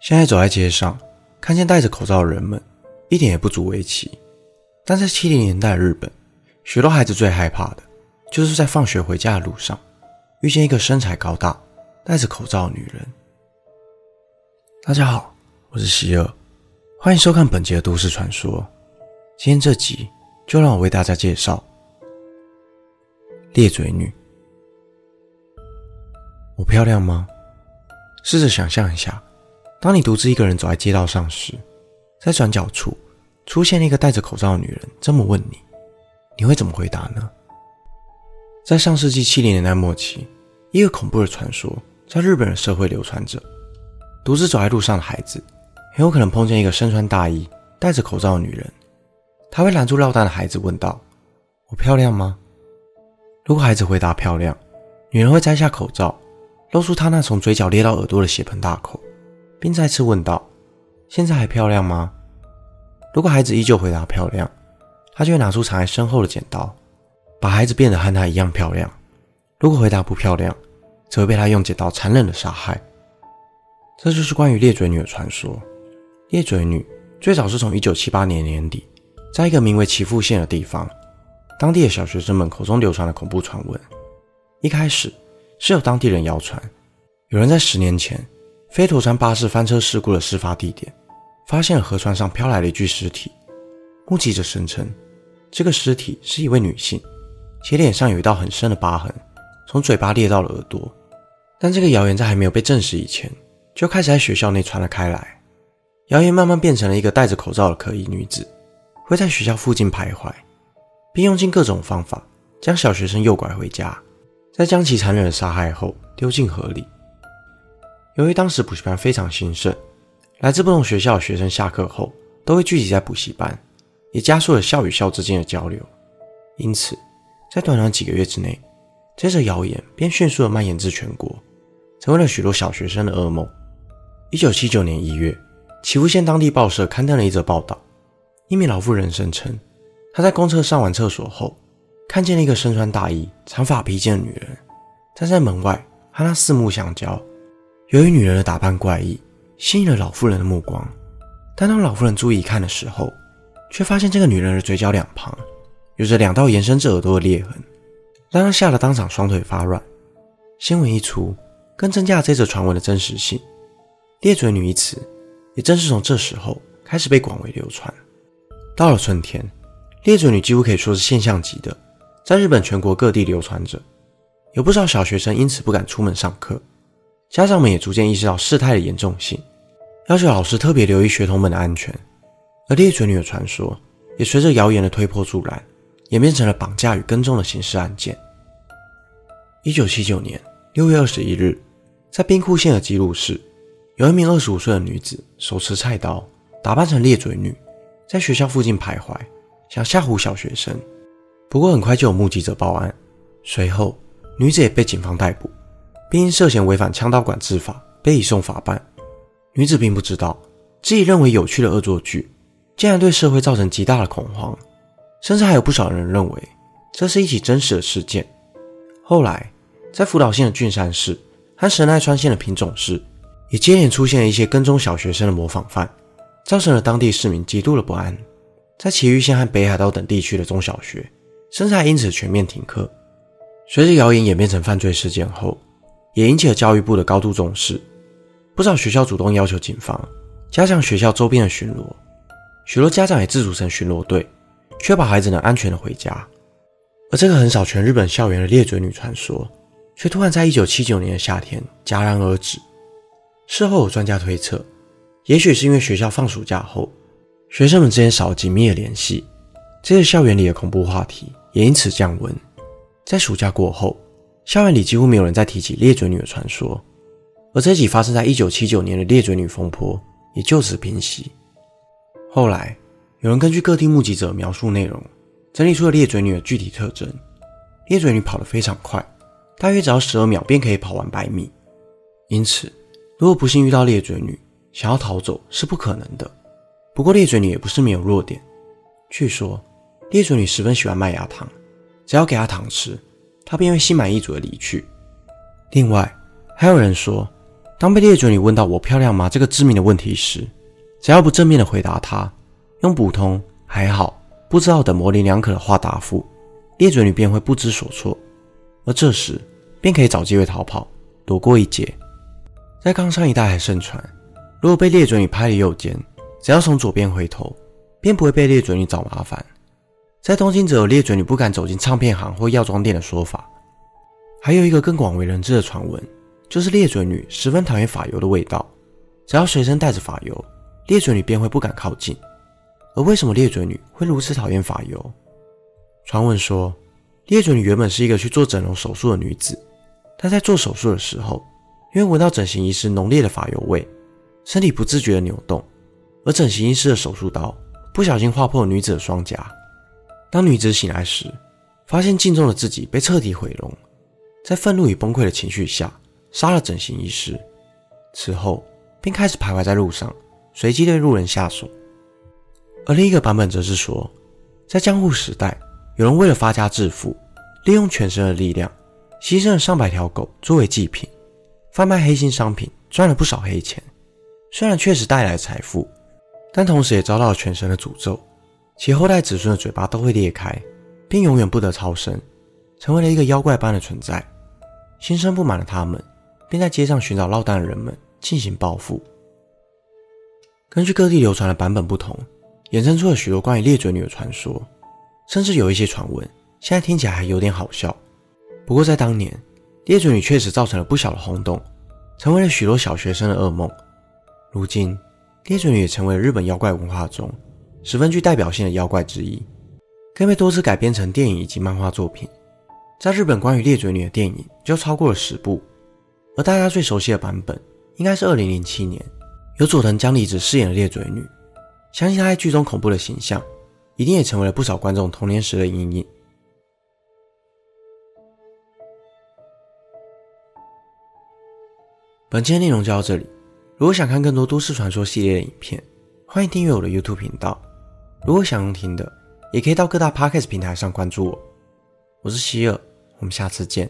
现在走在街上，看见戴着口罩的人们，一点也不足为奇。但在七零年代的日本，许多孩子最害怕的，就是在放学回家的路上，遇见一个身材高大、戴着口罩的女人。大家好，我是希尔，欢迎收看本集的都市传说。今天这集，就让我为大家介绍裂嘴女。我漂亮吗？试着想象一下。当你独自一个人走在街道上时，在转角处出现了一个戴着口罩的女人，这么问你，你会怎么回答呢？在上世纪七零年代末期，一个恐怖的传说在日本的社会流传着：独自走在路上的孩子，很有可能碰见一个身穿大衣、戴着口罩的女人。她会拦住落单的孩子，问道：“我漂亮吗？”如果孩子回答漂亮，女人会摘下口罩，露出他那从嘴角裂到耳朵的血盆大口。并再次问道：“现在还漂亮吗？”如果孩子依旧回答漂亮，他就会拿出藏在身后的剪刀，把孩子变得和他一样漂亮。如果回答不漂亮，则会被他用剪刀残忍的杀害。这就是关于裂嘴女的传说。裂嘴女最早是从1978年年底，在一个名为岐阜县的地方，当地的小学生们口中流传的恐怖传闻。一开始是有当地人谣传，有人在十年前。飞驒川巴士翻车事故的事发地点，发现了河川上飘来了一具尸体。目击者声称，这个尸体是一位女性，且脸上有一道很深的疤痕，从嘴巴裂到了耳朵。但这个谣言在还没有被证实以前，就开始在学校内传了开来。谣言慢慢变成了一个戴着口罩的可疑女子，会在学校附近徘徊，并用尽各种方法将小学生诱拐回家，在将其残忍的杀害后丢进河里。由于当时补习班非常兴盛，来自不同学校的学生下课后都会聚集在补习班，也加速了校与校之间的交流。因此，在短短几个月之内，这则谣言便迅速的蔓延至全国，成为了许多小学生的噩梦。一九七九年一月，岐阜县当地报社刊登了一则报道，一名老妇人声称，她在公厕上完厕所后，看见了一个身穿大衣、长发披肩的女人站在门外，和她四目相交。由于女人的打扮怪异，吸引了老妇人的目光。但当老妇人注意看的时候，却发现这个女人的嘴角两旁有着两道延伸至耳朵的裂痕，让她吓得当场双腿发软。新闻一出，更增加了这则传闻的真实性。裂嘴女一词也正是从这时候开始被广为流传。到了春天，裂嘴女几乎可以说是现象级的，在日本全国各地流传着，有不少小学生因此不敢出门上课。家长们也逐渐意识到事态的严重性，要求老师特别留意学童们的安全。而裂嘴女的传说也随着谣言的推波助澜，演变成了绑架与跟踪的刑事案件。一九七九年六月二十一日，在兵库县的姬路市，有一名二十五岁的女子手持菜刀，打扮成裂嘴女，在学校附近徘徊，想吓唬小学生。不过很快就有目击者报案，随后女子也被警方逮捕。并因涉嫌违反枪刀管制法被移送法办。女子并不知道，自己认为有趣的恶作剧，竟然对社会造成极大的恐慌，甚至还有不少人认为这是一起真实的事件。后来，在福岛县的郡山市和神奈川县的平塚市，也接连出现了一些跟踪小学生的模仿犯，造成了当地市民极度的不安。在埼玉县和北海道等地区的中小学，甚至还因此全面停课。随着谣言演变成犯罪事件后，也引起了教育部的高度重视，不少学校主动要求警方加强学校周边的巡逻，许多家长也自组成巡逻队，确保孩子能安全的回家。而这个横扫全日本校园的裂嘴女传说，却突然在1979年的夏天戛然而止。事后有专家推测，也许是因为学校放暑假后，学生们之间少了紧密的联系，这个校园里的恐怖话题也因此降温。在暑假过后。校园里几乎没有人再提起裂嘴女的传说，而这起发生在一九七九年的裂嘴女风波也就此平息。后来，有人根据各地目击者描述内容，整理出了裂嘴女的具体特征。裂嘴女跑得非常快，大约只要十二秒便可以跑完百米。因此，如果不幸遇到裂嘴女，想要逃走是不可能的。不过，裂嘴女也不是没有弱点。据说，裂嘴女十分喜欢麦芽糖，只要给她糖吃。她便会心满意足地离去。另外，还有人说，当被猎嘴女问到“我漂亮吗”这个致命的问题时，只要不正面的回答她，用普通、还好、不知道等模棱两可的话答复，猎嘴女便会不知所措，而这时便可以找机会逃跑，躲过一劫。在冈山一带还盛传，如果被猎嘴女拍了右肩，只要从左边回头，便不会被猎嘴女找麻烦。在东京则有猎嘴女不敢走进唱片行或药妆店的说法。还有一个更广为人知的传闻。就是猎嘴女十分讨厌发油的味道，只要随身带着发油，猎嘴女便会不敢靠近。而为什么猎嘴女会如此讨厌发油？传闻说，猎嘴女原本是一个去做整容手术的女子，但在做手术的时候，因为闻到整形医师浓烈的发油味，身体不自觉的扭动，而整形医师的手术刀不小心划破女子的双颊。当女子醒来时，发现镜中的自己被彻底毁容，在愤怒与崩溃的情绪下。杀了整形医师，此后便开始徘徊在路上，随机对路人下手。而另一个版本则是说，在江户时代，有人为了发家致富，利用全身的力量，牺牲了上百条狗作为祭品，贩卖黑心商品，赚了不少黑钱。虽然确实带来了财富，但同时也遭到了全身的诅咒，其后代子孙的嘴巴都会裂开，并永远不得超生，成为了一个妖怪般的存在。心生不满的他们。便在街上寻找落单的人们进行报复。根据各地流传的版本不同，衍生出了许多关于裂嘴女的传说，甚至有一些传闻现在听起来还有点好笑。不过在当年，裂嘴女确实造成了不小的轰动，成为了许多小学生的噩梦。如今，裂嘴女也成为了日本妖怪文化中十分具代表性的妖怪之一，更被多次改编成电影以及漫画作品。在日本，关于猎嘴女的电影就超过了十部。而大家最熟悉的版本，应该是二零零七年由佐藤江里子饰演的猎嘴女。相信她在剧中恐怖的形象，一定也成为了不少观众童年时的阴影。本期的内容就到这里。如果想看更多都市传说系列的影片，欢迎订阅我的 YouTube 频道。如果想用听的，也可以到各大 Podcast 平台上关注我。我是希尔，我们下次见。